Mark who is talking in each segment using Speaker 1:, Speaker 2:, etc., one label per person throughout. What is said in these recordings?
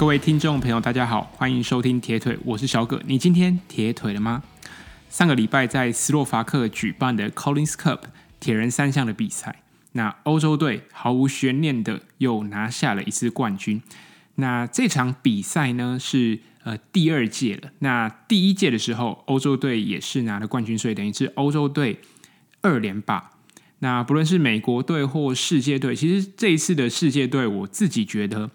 Speaker 1: 各位听众朋友，大家好，欢迎收听铁腿，我是小葛。你今天铁腿了吗？上个礼拜在斯洛伐克举办的 Collins Cup 铁人三项的比赛，那欧洲队毫无悬念的又拿下了一次冠军。那这场比赛呢是呃第二届了。那第一届的时候，欧洲队也是拿了冠军，所以等于是欧洲队二连霸。那不论是美国队或世界队，其实这一次的世界队，我自己觉得。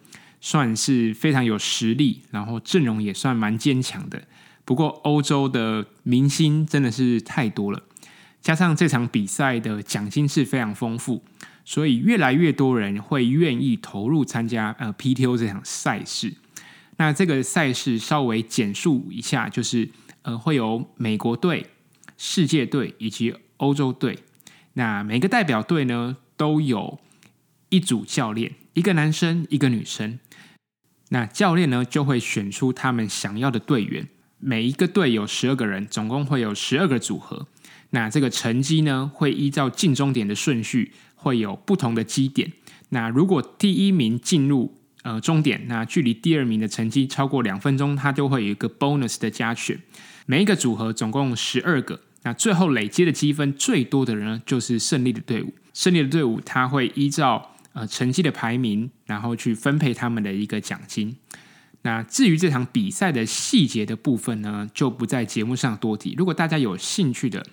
Speaker 1: 算是非常有实力，然后阵容也算蛮坚强的。不过欧洲的明星真的是太多了，加上这场比赛的奖金是非常丰富，所以越来越多人会愿意投入参加呃 PTO 这场赛事。那这个赛事稍微简述一下，就是呃会有美国队、世界队以及欧洲队。那每个代表队呢都有一组教练，一个男生，一个女生。那教练呢就会选出他们想要的队员，每一个队有十二个人，总共会有十二个组合。那这个成绩呢会依照进终点的顺序，会有不同的基点。那如果第一名进入呃终点，那距离第二名的成绩超过两分钟，它就会有一个 bonus 的加权。每一个组合总共十二个，那最后累积的积分最多的人呢，就是胜利的队伍。胜利的队伍它会依照。呃，成绩的排名，然后去分配他们的一个奖金。那至于这场比赛的细节的部分呢，就不在节目上多提。如果大家有兴趣的，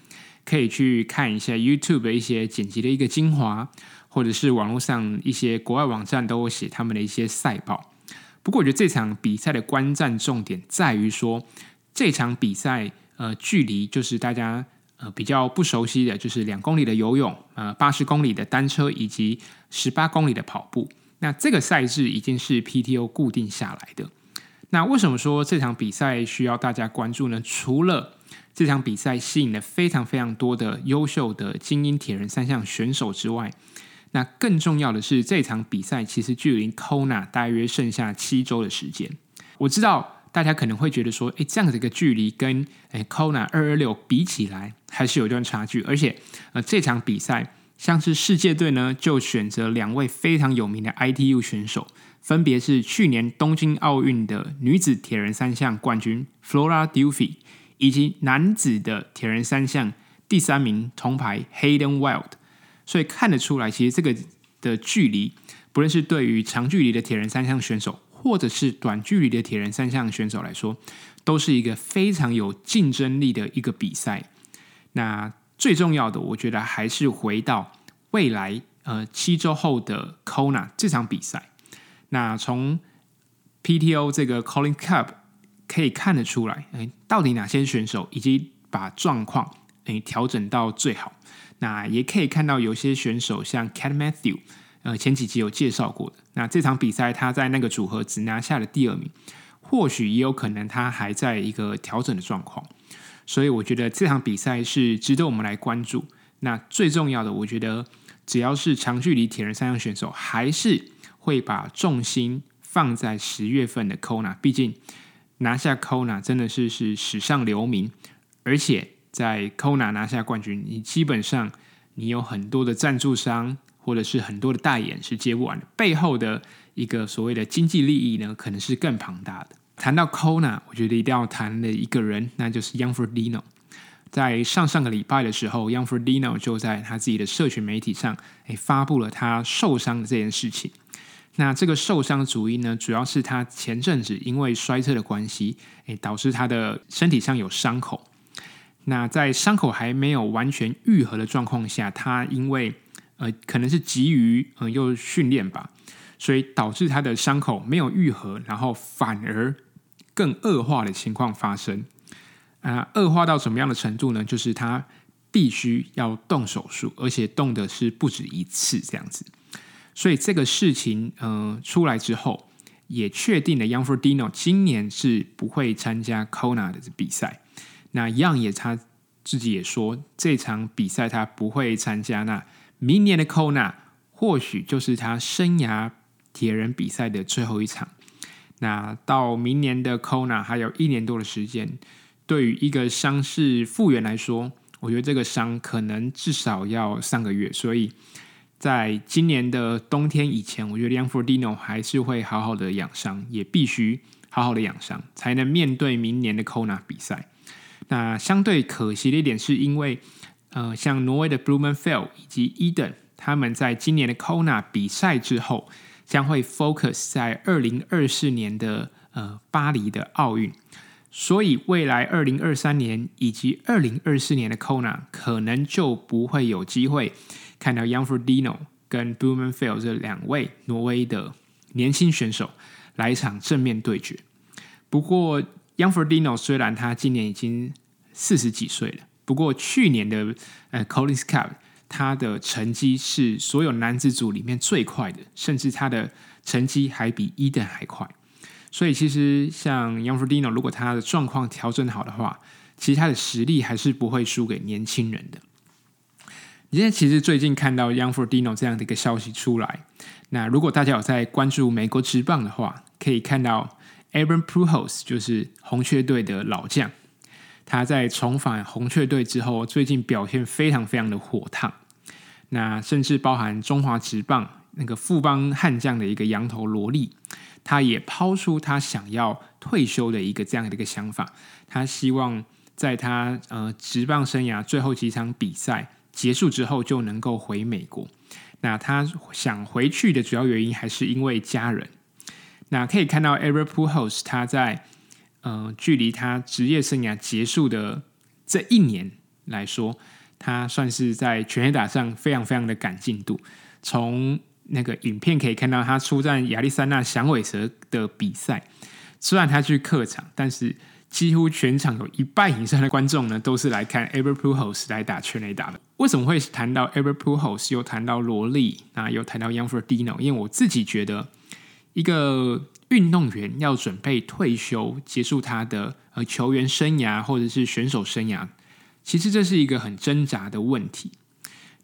Speaker 1: 可以去看一下 YouTube 的一些剪辑的一个精华，或者是网络上一些国外网站都会写他们的一些赛报。不过，我觉得这场比赛的观战重点在于说，这场比赛呃，距离就是大家。呃，比较不熟悉的就是两公里的游泳，呃，八十公里的单车以及十八公里的跑步。那这个赛制已经是 PTO 固定下来的。那为什么说这场比赛需要大家关注呢？除了这场比赛吸引了非常非常多的优秀的精英铁人三项选手之外，那更重要的是这场比赛其实距离 Kona 大约剩下七周的时间。我知道。大家可能会觉得说，诶，这样的一个距离跟诶 Kona 二二六比起来，还是有一段差距。而且，呃，这场比赛像是世界队呢，就选择两位非常有名的 ITU 选手，分别是去年东京奥运的女子铁人三项冠军 Flora Duffy，以及男子的铁人三项第三名铜牌 Hayden Wild。所以看得出来，其实这个的距离，不论是对于长距离的铁人三项选手，或者是短距离的铁人三项选手来说，都是一个非常有竞争力的一个比赛。那最重要的，我觉得还是回到未来呃七周后的 Kona 这场比赛。那从 PTO 这个 Collins Cup 可以看得出来，哎，到底哪些选手已经把状况哎调整到最好？那也可以看到有些选手像 Cat Matthew。呃，前几集有介绍过的。那这场比赛，他在那个组合只拿下了第二名，或许也有可能他还在一个调整的状况。所以我觉得这场比赛是值得我们来关注。那最重要的，我觉得只要是长距离铁人三项选手，还是会把重心放在十月份的 Kona。毕竟拿下 Kona 真的是是史上留名，而且在 Kona 拿下冠军，你基本上你有很多的赞助商。或者是很多的代言是接不完的，背后的一个所谓的经济利益呢，可能是更庞大的。谈到 Kona，我觉得一定要谈的一个人，那就是 Jan Frodeno。在上上个礼拜的时候，Jan Frodeno 就在他自己的社群媒体上，诶，发布了他受伤的这件事情。那这个受伤的主因呢，主要是他前阵子因为摔车的关系，诶，导致他的身体上有伤口。那在伤口还没有完全愈合的状况下，他因为呃，可能是急于呃又训练吧，所以导致他的伤口没有愈合，然后反而更恶化的情况发生。啊、恶化到什么样的程度呢？就是他必须要动手术，而且动的是不止一次这样子。所以这个事情呃出来之后，也确定了，Young Ferdino 今年是不会参加 Kona 的比赛。那 Young 也他自己也说，这场比赛他不会参加。那明年的 Kona 或许就是他生涯铁人比赛的最后一场。那到明年的 Kona 还有一年多的时间，对于一个伤势复原来说，我觉得这个伤可能至少要三个月。所以在今年的冬天以前，我觉得 Gianfrodino 还是会好好的养伤，也必须好好的养伤，才能面对明年的 Kona 比赛。那相对可惜的一点，是因为呃，像挪威的 Blumenfeld 以及 Eden，他们在今年的 Kona 比赛之后，将会 focus 在二零二四年的呃巴黎的奥运。所以，未来二零二三年以及二零二四年的 Kona 可能就不会有机会看到 Gianfrodino 跟 Blumenfeld 这两位挪威的年轻选手来一场正面对决。不过，Gianfrodino 虽然他今年已经四十几岁了，不过去年的呃 Collins Cup 他的成绩是所有男子组里面最快的，甚至他的成绩还比 Iden 还快。所以其实像 y o u n g f r d i n o 如果他的状况调整好的话，其实他的实力还是不会输给年轻人的。你现在其实最近看到 y o u n g f r d i n o 这样的一个消息出来，那如果大家有在关注美国职棒的话，可以看到 Albert Pujols 就是红雀队的老将，他在重返红雀队之后，最近表现非常非常的火烫。那甚至包含中华职棒那个富邦悍将的一个洋头萝莉。他也抛出他想要退休的一个这样的一个想法，他希望在他呃职棒生涯最后几场比赛结束之后就能够回美国。那他想回去的主要原因还是因为家人。那可以看到 Albert Pujols 他在呃距离他职业生涯结束的这一年来说，他算是在全黑打上非常非常的赶进度，从。那个影片可以看到他出战亚利桑那响尾蛇的比赛，虽然他去客场，但是几乎全场有一半以上的观众呢都是来看 Albert Pujols 来打全垒打的。为什么会谈到 Albert Pujols，又谈到罗莉，那又谈到 Youngfer Dino？因为我自己觉得，一个运动员要准备退休，结束他的呃球员生涯或者是选手生涯，其实这是一个很挣扎的问题。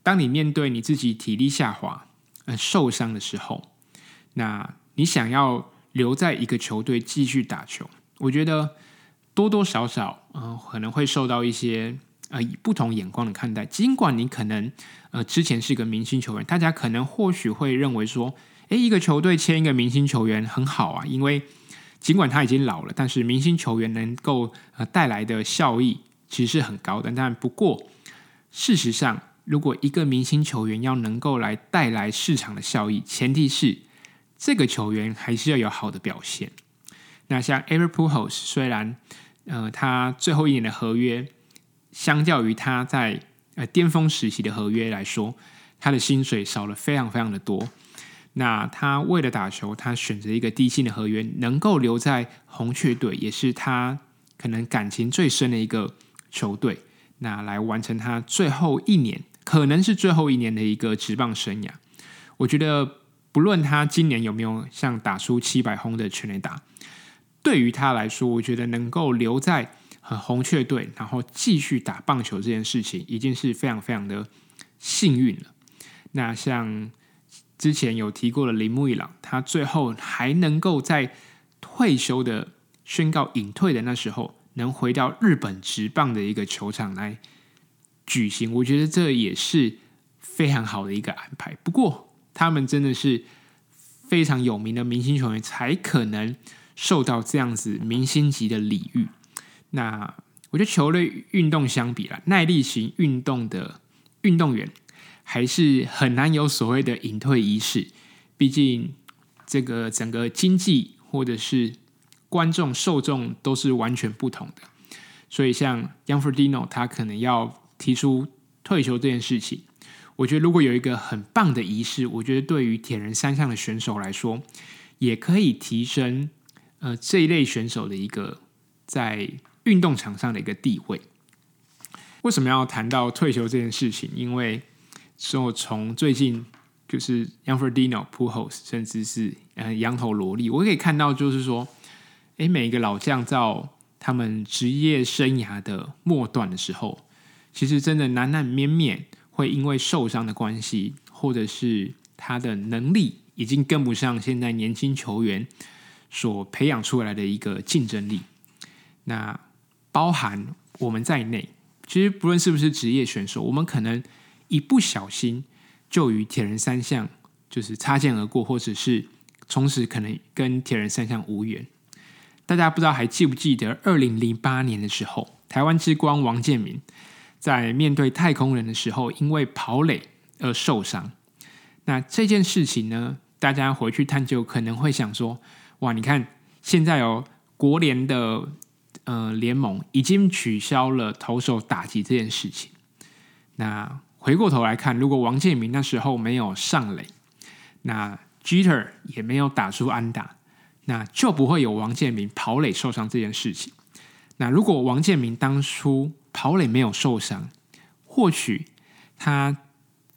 Speaker 1: 当你面对你自己体力下滑，受伤的时候，那你想要留在一个球队继续打球，我觉得多多少少呃可能会受到一些呃以不同眼光的看待。尽管你可能呃之前是个明星球员，大家可能或许会认为说，诶，一个球队签一个明星球员很好啊，因为尽管他已经老了，但是明星球员能够呃带来的效益其实是很高的。但不过事实上。如果一个明星球员要能够来带来市场的效益，前提是这个球员还是要有好的表现。那像 Albert Pujols，虽然呃他最后一年的合约，相较于他在呃巅峰时期的合约来说，他的薪水少了非常非常的多。那他为了打球，他选择一个低薪的合约，能够留在红雀队，也是他可能感情最深的一个球队。那来完成他最后一年。可能是最后一年的一个职棒生涯，我觉得不论他今年有没有像打出七百轰的全垒打，对于他来说，我觉得能够留在红雀队，然后继续打棒球这件事情，已经是非常非常的幸运了。那像之前有提过的铃木一朗，他最后还能够在退休的宣告隐退的那时候，能回到日本职棒的一个球场来。举行，我觉得这也是非常好的一个安排。不过，他们真的是非常有名的明星球员，才可能受到这样子明星级的礼遇。那我觉得球类运动相比啦，耐力型运动的运动员还是很难有所谓的隐退仪式。毕竟，这个整个经济或者是观众受众都是完全不同的。所以，像 Gianfrodino，他可能要。提出退休这件事情，我觉得如果有一个很棒的仪式，我觉得对于铁人三项的选手来说，也可以提升呃这一类选手的一个在运动场上的一个地位。为什么要谈到退休这件事情？因为说从最近就是 Gianfrodino Pujols 甚至是嗯羊头萝莉，我可以看到就是说，诶，每一个老将在他们职业生涯的末段的时候。其实真的难难免免会因为受伤的关系，或者是他的能力已经跟不上现在年轻球员所培养出来的一个竞争力。那包含我们在内，其实不论是不是职业选手，我们可能一不小心就与铁人三项就是擦肩而过，或者是从此可能跟铁人三项无缘。大家不知道还记不记得，二零零八年的时候，台湾之光王建民在面对太空人的时候，因为跑垒而受伤。那这件事情呢，大家回去探究，可能会想说：哇，你看现在哦，国联的呃联盟已经取消了投手打击这件事情。那回过头来看，如果王建民那时候没有上垒，那 Jeter 也没有打出安打。那就不会有王建民跑垒受伤这件事情。那如果王建民当初跑垒没有受伤，或许他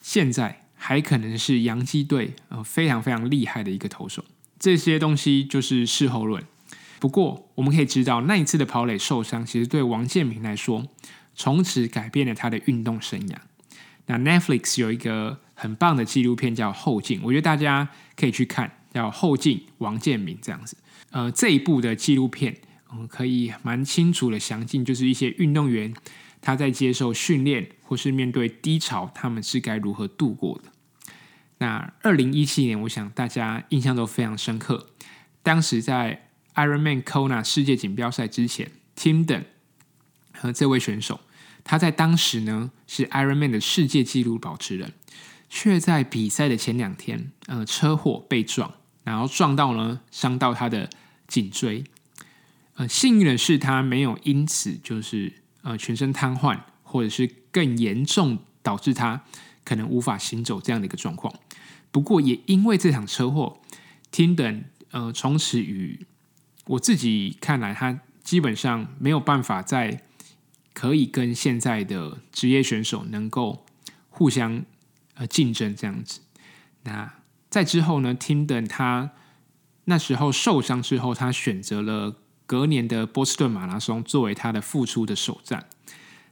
Speaker 1: 现在还可能是洋基队呃非常非常厉害的一个投手。这些东西就是事后论。不过我们可以知道，那一次的跑垒受伤，其实对王建民来说，从此改变了他的运动生涯。那 Netflix 有一个很棒的纪录片叫《后劲》，我觉得大家可以去看。叫后镜王建民这样子，呃，这一部的纪录片，嗯，可以蛮清楚的详尽，就是一些运动员他在接受训练或是面对低潮，他们是该如何度过的。那二零一七年，我想大家印象都非常深刻。当时在 Ironman Kona 世界锦标赛之前，Tim 等和这位选手，他在当时呢是 Ironman 的世界纪录保持人，却在比赛的前两天，呃，车祸被撞。然后撞到呢，伤到他的颈椎。呃，幸运的是，他没有因此就是呃全身瘫痪，或者是更严重导致他可能无法行走这样的一个状况。不过，也因为这场车祸，Tim Dunn 呃从此与我自己看来，他基本上没有办法在可以跟现在的职业选手能够互相呃竞争这样子。那。在之后呢，Tim Dunn 他那时候受伤之后，他选择了隔年的波士顿马拉松作为他的复出的首战。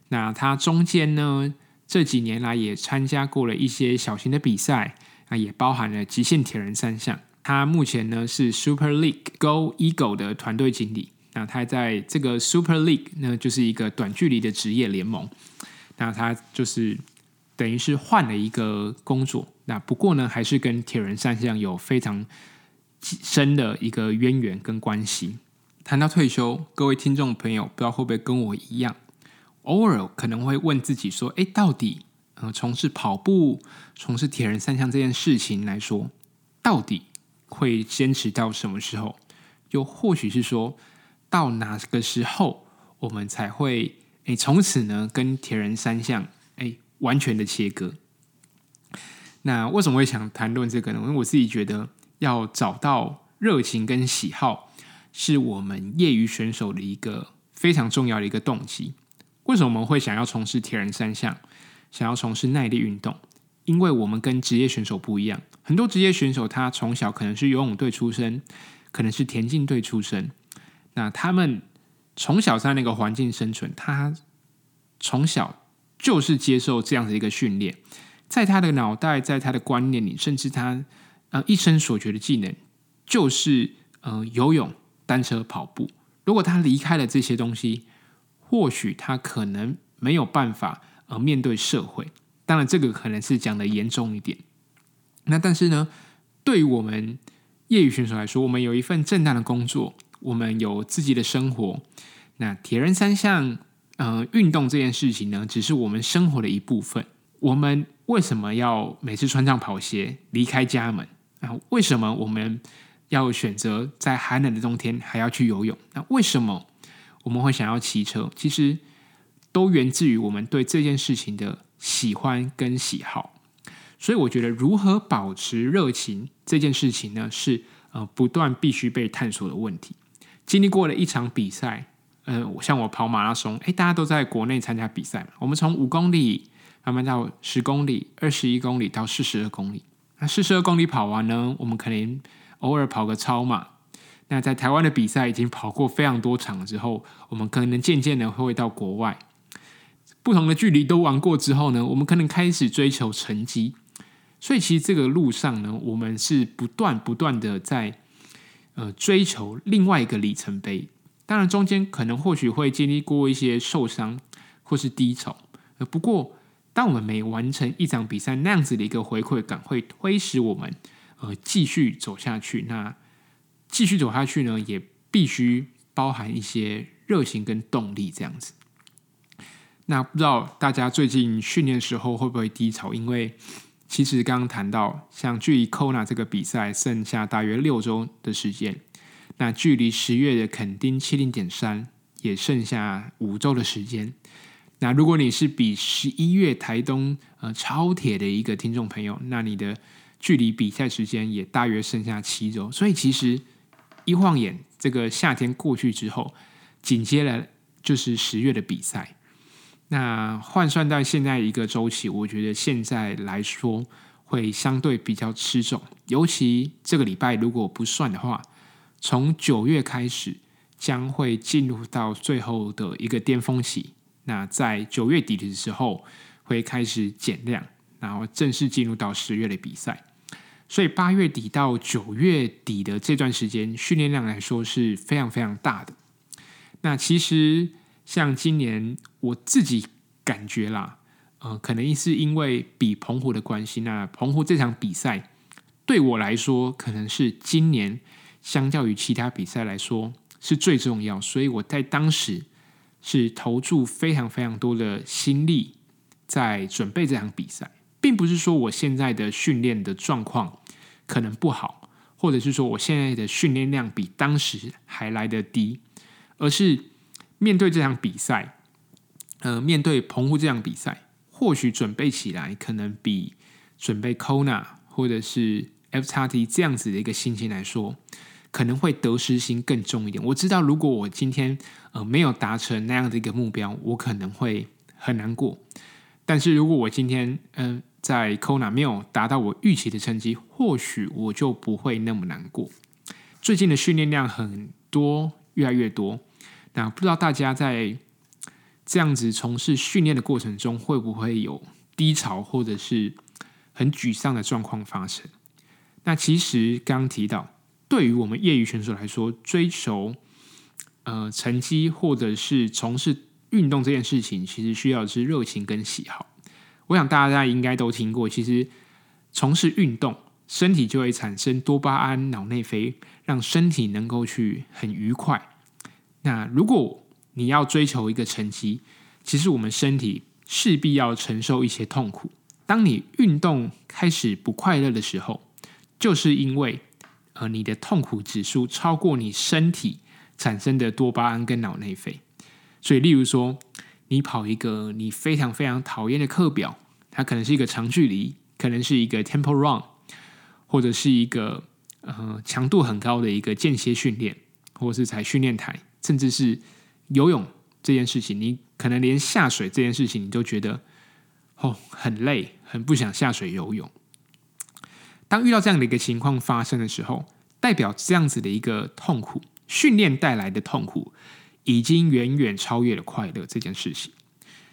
Speaker 1: 那他中间呢，这几年来也参加过了一些小型的比赛，啊，也包含了极限铁人三项。他目前呢是 Super League Go Eagle 的团队经理。那他在这个 Super League 呢，就是一个短距离的职业联盟。那他就是。等于是换了一个工作，那不过呢，还是跟铁人三项有非常深的一个渊源跟关系。谈到退休，各位听众朋友，不知道会不会跟我一样，偶尔可能会问自己说：“哎，到底呃，从事跑步、从事铁人三项这件事情来说，到底会坚持到什么时候？又或许是说到哪个时候，我们才会哎从此呢，跟铁人三项哎。”完全的切割。那为什么会想谈论这个呢？因为我自己觉得，要找到热情跟喜好，是我们业余选手的一个非常重要的一个动机。为什么我们会想要从事铁人三项，想要从事耐力运动？因为我们跟职业选手不一样。很多职业选手他从小可能是游泳队出身，可能是田径队出身。那他们从小在那个环境生存，他从小。就是接受这样的一个训练，在他的脑袋，在他的观念里，甚至他呃一生所学的技能，就是呃游泳、单车、跑步。如果他离开了这些东西，或许他可能没有办法呃面对社会。当然，这个可能是讲的严重一点。那但是呢，对于我们业余选手来说，我们有一份正当的工作，我们有自己的生活。那铁人三项。呃，运动这件事情呢，只是我们生活的一部分。我们为什么要每次穿上跑鞋离开家门？啊，为什么我们要选择在寒冷的冬天还要去游泳？那为什么我们会想要骑车？其实都源自于我们对这件事情的喜欢跟喜好。所以，我觉得如何保持热情这件事情呢，是呃不断必须被探索的问题。经历过了一场比赛。嗯、呃，像我跑马拉松，诶，大家都在国内参加比赛。我们从五公里慢慢到十公里、二十一公里到四十二公里。那四十二公里跑完呢，我们可能偶尔跑个超马。那在台湾的比赛已经跑过非常多场之后，我们可能渐渐的会到国外，不同的距离都玩过之后呢，我们可能开始追求成绩。所以其实这个路上呢，我们是不断不断的在呃追求另外一个里程碑。当然，中间可能或许会经历过一些受伤或是低潮。呃，不过，当我们每完成一场比赛，那样子的一个回馈感会推使我们呃继续走下去。那继续走下去呢，也必须包含一些热情跟动力这样子。那不知道大家最近训练时候会不会低潮？因为其实刚刚谈到，像距离 Kona 这个比赛剩下大约六周的时间，那距离十月的垦丁七零点三也剩下五周的时间。那如果你是比十一月台东呃超铁的一个听众朋友，那你的距离比赛时间也大约剩下七周，所以其实一晃眼，这个夏天过去之后，紧接着就是十月的比赛。那换算到现在一个周期，我觉得现在来说会相对比较吃重，尤其这个礼拜如果不算的话，从九月开始将会进入到最后的一个巅峰期。那在九月底的时候会开始减量，然后正式进入到十月的比赛。所以八月底到九月底的这段时间，训练量来说是非常非常大的。那其实像今年我自己感觉啦，呃，可能是因为比澎湖的关系，那澎湖这场比赛对我来说，可能是今年相较于其他比赛来说是最重要，所以我在当时。是投注非常非常多的心力在准备这场比赛，并不是说我现在的训练的状况可能不好，或者是说我现在的训练量比当时还来得低，而是面对这场比赛，呃，面对澎湖这场比赛，或许准备起来可能比准备 Kona 或者是 FXT 这样子的一个心情来说。可能会得失心更重一点。我知道，如果我今天呃没有达成那样的一个目标，我可能会很难过。但是如果我今天嗯、在 Kona 没有达到我预期的成绩，或许我就不会那么难过。最近的训练量很多，越来越多。那不知道大家在这样子从事训练的过程中，会不会有低潮或者是很沮丧的状况发生？那其实刚刚提到。对于我们业余选手来说，追求呃成绩或者是从事运动这件事情，其实需要的是热情跟喜好。我想大家应该都听过，其实从事运动，身体就会产生多巴胺、脑内啡，让身体能够去很愉快。那如果你要追求一个成绩，其实我们身体势必要承受一些痛苦。当你运动开始不快乐的时候，就是因为。呃，你的痛苦指数超过你身体产生的多巴胺跟脑内啡，所以，例如说，你跑一个你非常非常讨厌的课表，它可能是一个长距离，可能是一个 tempo run，或者是一个呃强度很高的一个间歇训练，或者是踩训练台，甚至是游泳这件事情，你可能连下水这件事情，你都觉得哦很累，很不想下水游泳。当遇到这样的一个情况发生的时候，代表这样子的一个痛苦，训练带来的痛苦，已经远远超越了快乐这件事情。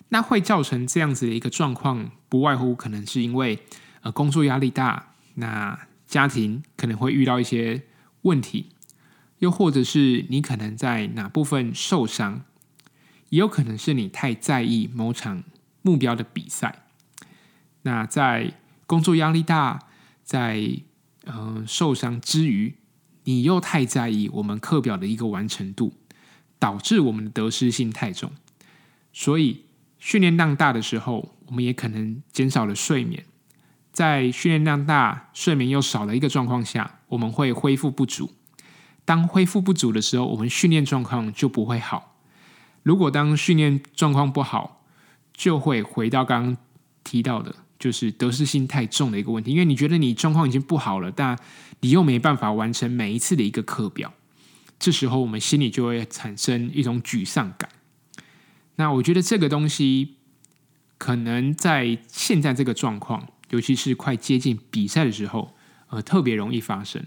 Speaker 1: 那会造成这样子的一个状况，不外乎可能是因为呃工作压力大，那家庭可能会遇到一些问题，又或者是你可能在哪部分受伤，也有可能是你太在意某场目标的比赛。那在工作压力大。在嗯、受伤之余，你又太在意我们课表的一个完成度，导致我们的得失心太重。所以训练量大的时候，我们也可能减少了睡眠。在训练量大、睡眠又少的一个状况下，我们会恢复不足。当恢复不足的时候，我们训练状况就不会好。如果当训练状况不好，就会回到刚刚提到的。就是得失心太重的一个问题，因为你觉得你状况已经不好了，但你又没办法完成每一次的一个课表，这时候我们心里就会产生一种沮丧感。那我觉得这个东西可能在现在这个状况，尤其是快接近比赛的时候，呃，特别容易发生。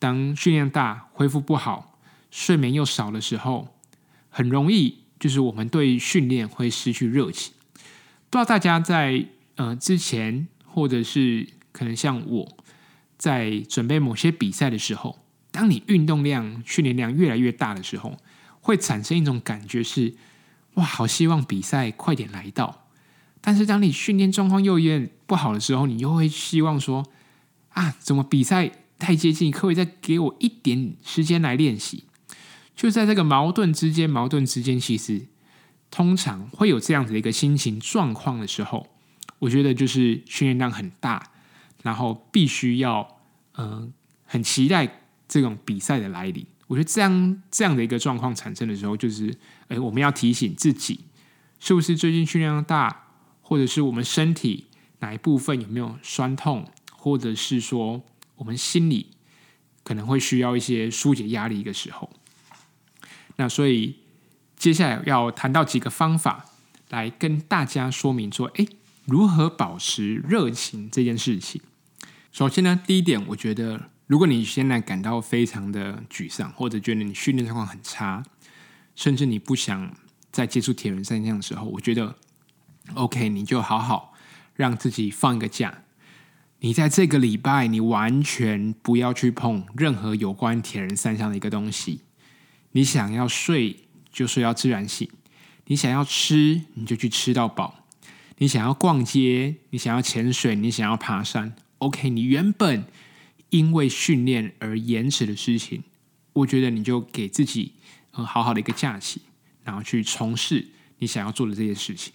Speaker 1: 当训练大、恢复不好、睡眠又少的时候，很容易就是我们对训练会失去热情。不知道大家在。呃，之前或者是可能像我在准备某些比赛的时候，当你运动量、训练量越来越大的时候，会产生一种感觉是：哇，好希望比赛快点来到。但是当你训练状况又有点不好的时候，你又会希望说啊，怎么比赛太接近，可不可以再给我一点时间来练习？就在这个矛盾之间，矛盾之间，其实通常会有这样子的一个心情状况的时候，我觉得就是训练量很大，然后必须要嗯、很期待这种比赛的来临。我觉得这样这样的一个状况产生的时候，就是哎，我们要提醒自己，是不是最近训练量大，或者是我们身体哪一部分有没有酸痛，或者是说我们心里可能会需要一些疏解压力的时候。那所以接下来要谈到几个方法，来跟大家说明说，哎，如何保持热情这件事情。首先呢，第一点，我觉得。如果你现在感到非常的沮丧，或者觉得你训练状况很差，甚至你不想再接触铁人三项的时候，我觉得 OK，你就好好让自己放一个假。你在这个礼拜，你完全不要去碰任何有关铁人三项的一个东西。你想要睡就睡到自然醒，你想要吃你就去吃到饱，你想要逛街，你想要潜水，你想要爬山，OK，你原本。因为训练而延迟的事情，我觉得你就给自己很好好的一个假期，然后去从事你想要做的这些事情。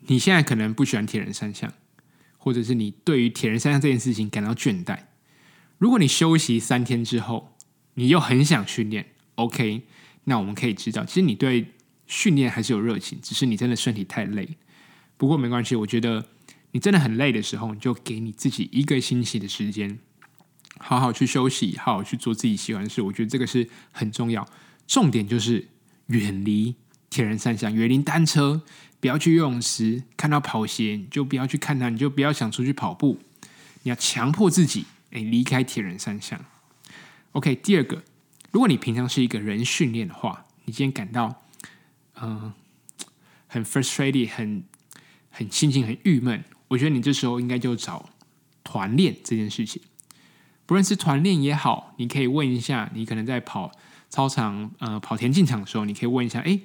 Speaker 1: 你现在可能不喜欢铁人三项，或者是你对于铁人三项这件事情感到倦怠。如果你休息三天之后，你又很想训练，OK，那我们可以知道，其实你对训练还是有热情，只是你真的身体太累。不过没关系，我觉得。你真的很累的时候，你就给你自己一个星期的时间，好好去休息，好好去做自己喜欢的事。我觉得这个是很重要。重点就是远离铁人三项，远离单车，不要去游泳池，看到跑鞋你就不要去看它，你就不要想出去跑步。你要强迫自己，哎，离开铁人三项。OK，第二个，如果你平常是一个人训练的话，你今天感到嗯、很 frustrated，很很心情很郁闷。我觉得你这时候应该就找团练这件事情，不论是团练也好，你可以问一下，你可能在跑操场、呃跑田径场的时候，你可以问一下，哎，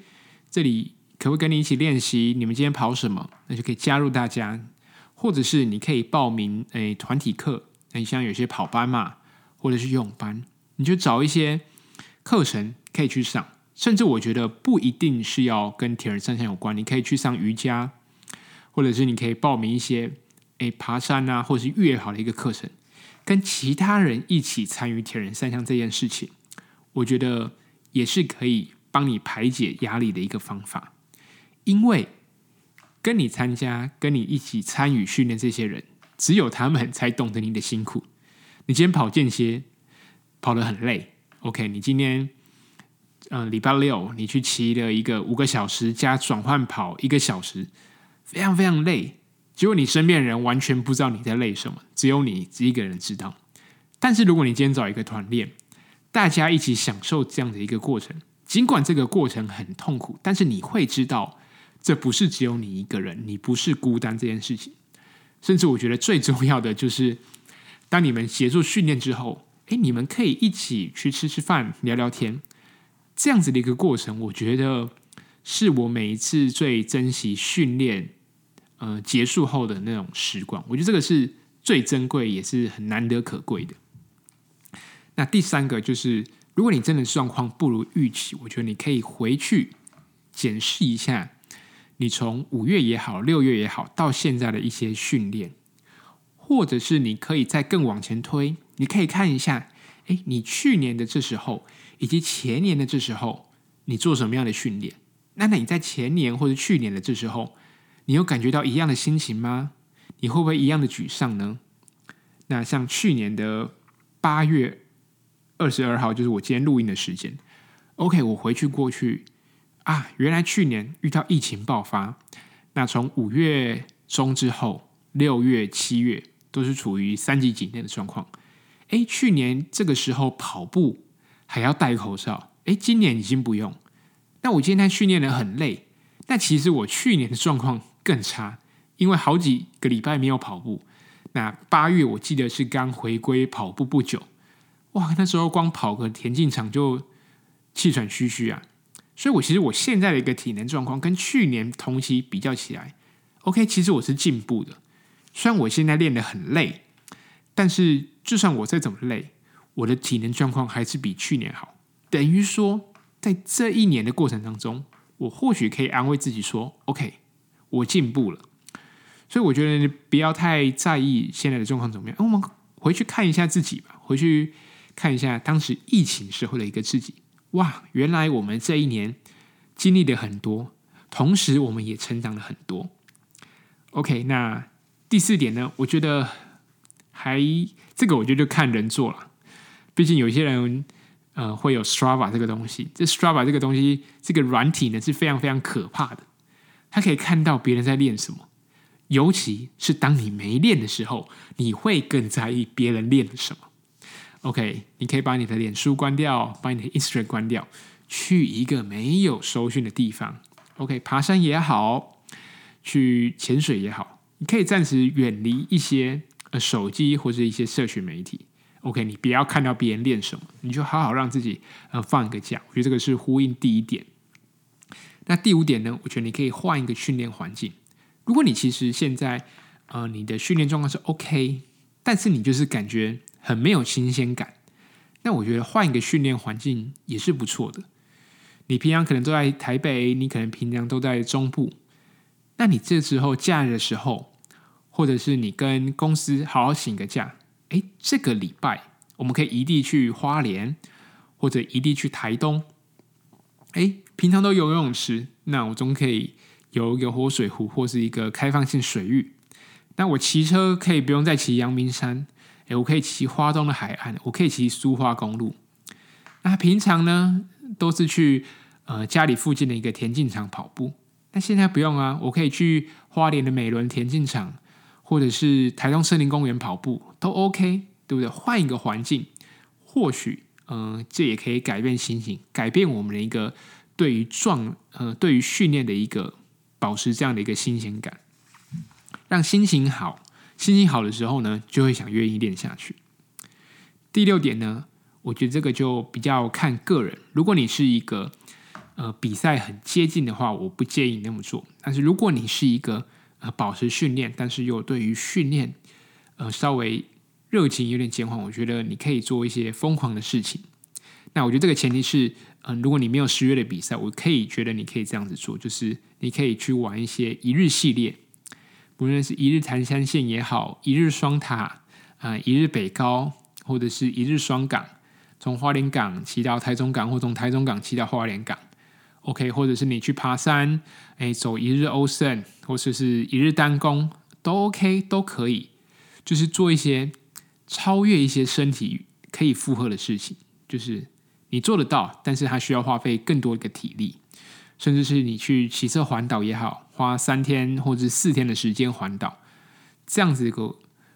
Speaker 1: 这里可不可以跟你一起练习？你们今天跑什么？那就可以加入大家，或者是你可以报名诶团体课，你像有些跑班嘛，或者是游泳班，你就找一些课程可以去上，甚至我觉得不一定是要跟铁人三项有关，你可以去上瑜伽。或者是你可以报名一些诶爬山啊，或是越野跑的一个课程，跟其他人一起参与铁人三项这件事情，我觉得也是可以帮你排解压力的一个方法。因为跟你参加、跟你一起参与训练这些人，只有他们才懂得你的辛苦。你今天跑间歇跑得很累，OK？你今天嗯礼拜六你去骑了一个五个小时加转换跑一个小时。非常非常累，结果你身边人完全不知道你在累什么，只有你一个人知道。但是如果你今天找一个团练，大家一起享受这样的一个过程，尽管这个过程很痛苦，但是你会知道这不是只有你一个人，你不是孤单这件事情。甚至我觉得最重要的就是，当你们协助训练之后，诶，你们可以一起去吃吃饭、聊聊天，这样子的一个过程，我觉得。是我每一次最珍惜训练，呃，结束后的那种时光。我觉得这个是最珍贵，也是很难得可贵的。那第三个就是，如果你真的状况不如预期，我觉得你可以回去检视一下，你从五月也好，六月也好，到现在的一些训练，或者是你可以再更往前推，你可以看一下，哎，你去年的这时候，以及前年的这时候，你做什么样的训练？那那你在前年或者去年的这时候，你有感觉到一样的心情吗？你会不会一样的沮丧呢？那像去年的八月二十二号，就是我今天录音的时间。OK，我回去过去啊，原来去年遇到疫情爆发，那从五月中之后，六月、七月都是处于三级警戒的状况。诶，去年这个时候跑步还要戴口罩，诶，今年已经不用。那我今天训练的很累，但其实我去年的状况更差，因为好几个礼拜没有跑步。那八月我记得是刚回归跑步不久，哇，那时候光跑个田径场就气喘吁吁啊。所以我其实我现在的一个体能状况跟去年同期比较起来，OK，其实我是进步的。虽然我现在练得很累，但是就算我再怎么累，我的体能状况还是比去年好。等于说，在这一年的过程当中，我或许可以安慰自己说：“OK，我进步了。”所以我觉得不要太在意现在的状况怎么样。我们回去看一下自己吧，回去看一下当时疫情时候的一个自己。哇，原来我们这一年经历了很多，同时我们也成长了很多。OK，那第四点呢？我觉得还这个，我觉得就看人做了。毕竟有些人呃会有 Strava 这个东西，这 Strava 这个东西，这个软体呢是非常非常可怕的。他可以看到别人在练什么，尤其是当你没练的时候，你会更在意别人练了什么。OK，你可以把你的脸书关掉，把你的 Instagram 关掉，去一个没有收讯的地方。OK，爬山也好，去潜水也好，你可以暂时远离一些呃手机或者一些社群媒体。OK，你不要看到别人练什么，你就好好让自己呃放一个假。我觉得这个是呼应第一点。那第五点呢？我觉得你可以换一个训练环境。如果你其实现在呃你的训练状况是 OK，但是你就是感觉。很没有新鲜感，那我觉得换一个训练环境也是不错的。你平常可能都在台北，你可能平常都在中部，那你这时候假日的时候，或者是你跟公司好好请个假，哎，这个礼拜我们可以移地去花莲，或者移地去台东。哎，平常都游泳池，那我总可以游一个活水湖或是一个开放性水域。那我骑车可以不用再骑阳明山。诶，我可以骑花东的海岸，我可以骑苏花公路。那平常呢，都是去呃家里附近的一个田径场跑步。那现在不用啊，我可以去花莲的美仑田径场，或者是台东森林公园跑步，都 OK，对不对？换一个环境，或许嗯、这也可以改变心情，改变我们的一个对于壮呃对于训练的一个保持这样的一个新鲜感，让心情好。心情好的时候呢，就会想愿意练下去。第六点呢，我觉得这个就比较看个人。如果你是一个呃比赛很接近的话，我不建议你那么做。但是如果你是一个呃保持训练，但是又对于训练呃稍微热情有点减缓，我觉得你可以做一些疯狂的事情。那我觉得这个前提是，嗯、如果你没有十月的比赛，我可以觉得你可以这样子做，就是你可以去玩一些一日系列。无论是一日台三线也好，一日双塔啊、一日北高，或者是一日双港，从花莲港骑到台中港，或从台中港骑到花莲港，OK，或者是你去爬山，哎，走一日欧胜，或者是一日单攻，都 OK，都可以，就是做一些超越一些身体可以负荷的事情，就是你做得到，但是它需要花费更多的体力。甚至是你去骑车环岛也好，花三天或者四天的时间环岛，这样子一个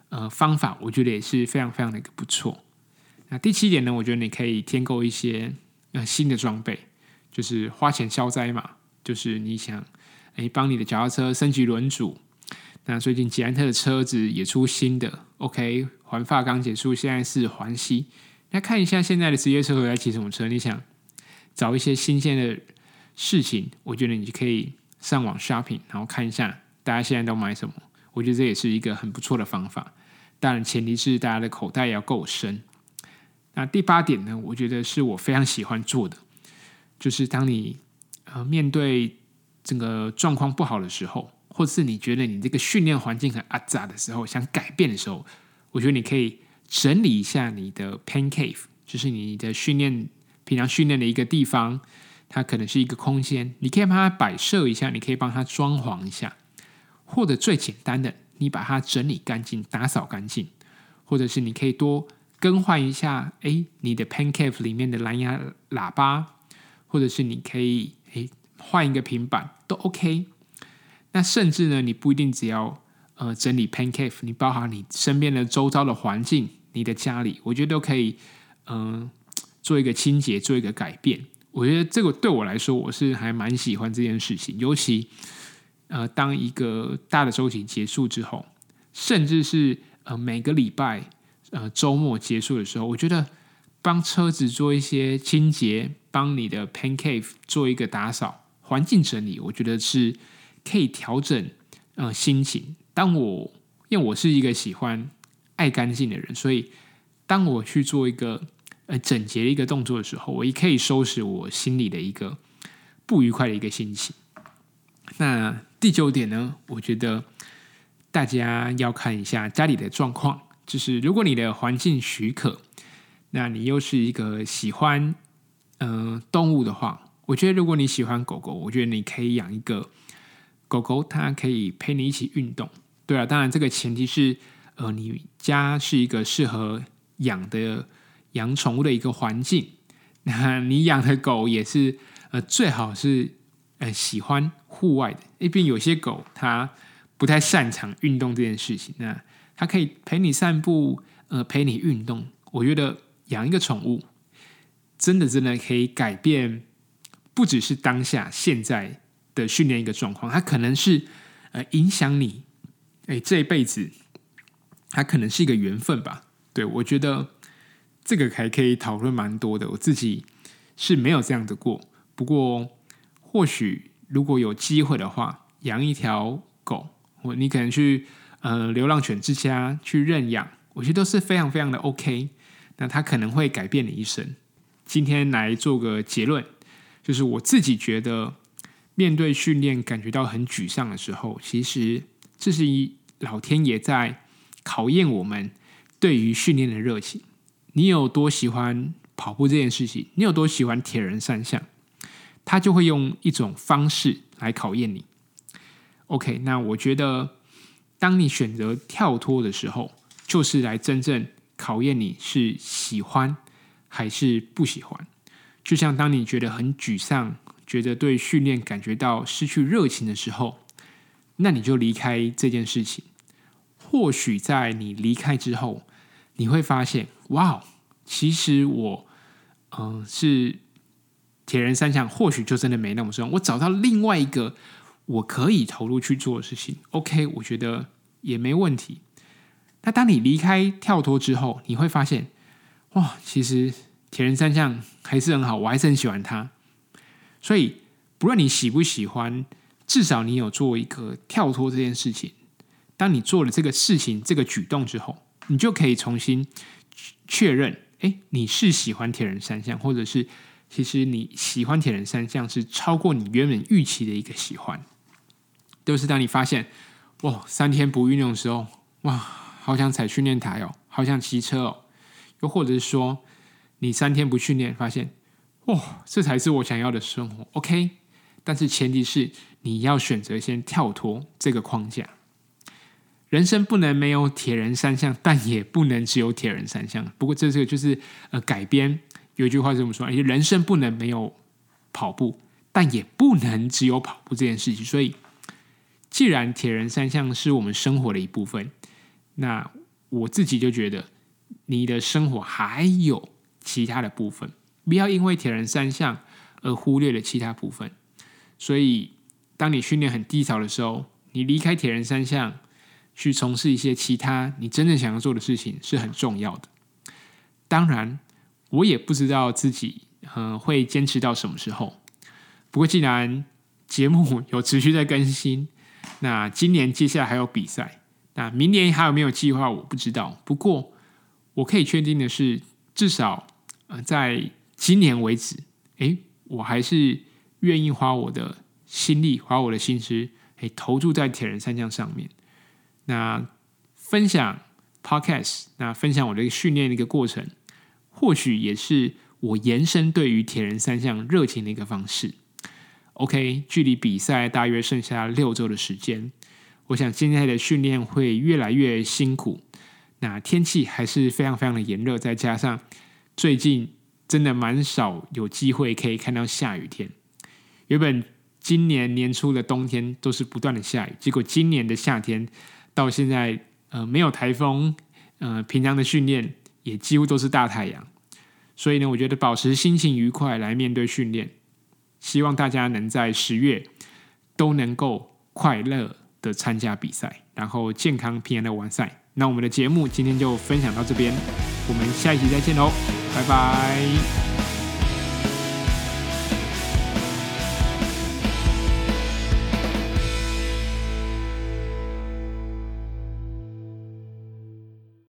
Speaker 1: 呃方法，我觉得也是非常非常的一个不错。那第七点呢，我觉得你可以添购一些呃新的装备，就是花钱消灾嘛，就是你想诶帮你的脚踏车升级轮组。那最近捷安特的车子也出新的，OK，环法刚结束，现在是环西。那看一下现在的职业车手在骑什么车，你想找一些新鲜的。事情，我觉得你可以上网 shopping，然后看一下大家现在都买什么。我觉得这也是一个很不错的方法。当然，前提是大家的口袋要够深。那第八点呢，我觉得是我非常喜欢做的，就是当你呃面对整个状况不好的时候，或是你觉得你这个训练环境很阿杂的时候，想改变的时候，我觉得你可以整理一下你的 pan cave，就是你的训练平常训练的一个地方。它可能是一个空间，你可以帮它摆设一下，你可以帮它装潢一下，或者最简单的，你把它整理干净、打扫干净，或者是你可以多更换一下，哎，你的 pen cave 里面的蓝牙喇叭，或者是你可以哎换一个平板都 OK。那甚至呢，你不一定只要呃整理 pen cave，你包含你身边的周遭的环境，你的家里，我觉得都可以嗯、做一个清洁，做一个改变。我觉得这个对我来说，我是还蛮喜欢这件事情。尤其，呃，当一个大的周期结束之后，甚至是呃每个礼拜呃周末结束的时候，我觉得帮车子做一些清洁，帮你的 pan cave 做一个打扫、环境整理，我觉得是可以调整呃心情。当我因为我是一个喜欢爱干净的人，所以当我去做一个呃整洁的一个动作的时候，我也可以收拾我心里的一个不愉快的一个心情。那第九点呢，我觉得大家要看一下家里的状况，就是如果你的环境许可，那你又是一个喜欢嗯、呃、动物的话，我觉得如果你喜欢狗狗，我觉得你可以养一个狗狗，它可以陪你一起运动。对啊，当然这个前提是呃你家是一个适合养的养宠物的一个环境，那你养的狗也是呃最好是呃喜欢户外的，因为有些狗它不太擅长运动这件事情，那它可以陪你散步，呃陪你运动，我觉得。养一个宠物，真的真的可以改变，不只是当下现在的训练一个状况，它可能是呃影响你，哎这一辈子，它可能是一个缘分吧。对，我觉得这个还可以讨论蛮多的。我自己是没有这样的过，不过或许如果有机会的话，养一条狗，或你可能去呃流浪犬之家去认养，我觉得都是非常非常的 OK。那它可能会改变你一生。今天来做个结论，就是我自己觉得，面对训练感觉到很沮丧的时候，其实这是一老天爷在考验我们对于训练的热情。你有多喜欢跑步这件事情？你有多喜欢铁人三项？他就会用一种方式来考验你。OK，那我觉得，当你选择跳脱的时候，就是来真正。考验你是喜欢还是不喜欢，就像当你觉得很沮丧，觉得对训练感觉到失去热情的时候，那你就离开这件事情。或许在你离开之后，你会发现，哇，其实我，嗯、是铁人三项，或许就真的没那么重要。我找到另外一个我可以投入去做的事情，OK，我觉得也没问题。那当你离开跳脱之后，你会发现，哇，其实铁人三项还是很好，我还是很喜欢它。所以，不论你喜不喜欢，至少你有做一个跳脱这件事情。当你做了这个事情、这个举动之后，你就可以重新确认，哎，你是喜欢铁人三项，或者是其实你喜欢铁人三项是超过你原本预期的一个喜欢。都是当你发现，哇，三天不运动的时候，哇。好想踩训练台哦，好想骑车哦，又或者是说，你三天不训练，发现，哇，这才是我想要的生活。OK，但是前提是你要选择先跳脱这个框架。人生不能没有铁人三项，但也不能只有铁人三项。不过这这个就是呃改编，有一句话这么说：，而且人生不能没有跑步，但也不能只有跑步这件事情。所以，既然铁人三项是我们生活的一部分。那我自己就觉得，你的生活还有其他的部分，不要因为铁人三项而忽略了其他部分。所以，当你训练很低潮的时候，你离开铁人三项，去从事一些其他你真正想要做的事情是很重要的。当然，我也不知道自己嗯会坚持到什么时候。不过，既然节目有持续在更新，那今年接下来还有比赛。那明年还有没有计划？我不知道。不过我可以确定的是，至少呃，在今年为止，诶，我还是愿意花我的心力，花我的心思，诶，投注在铁人三项上面。那分享 Podcast，那分享我的训练的一个过程，或许也是我延伸对于铁人三项热情的一个方式。OK，距离比赛大约剩下六周的时间。我想现在的训练会越来越辛苦，那天气还是非常非常的炎热，再加上最近真的蛮少有机会可以看到下雨天。原本今年年初的冬天都是不断的下雨，结果今年的夏天到现在呃没有台风，呃平常的训练也几乎都是大太阳。所以呢，我觉得保持心情愉快来面对训练，希望大家能在十月都能够快乐的参加比赛，然后健康平安的完赛。那我们的节目今天就分享到这边，我们下一集再见喽，拜拜。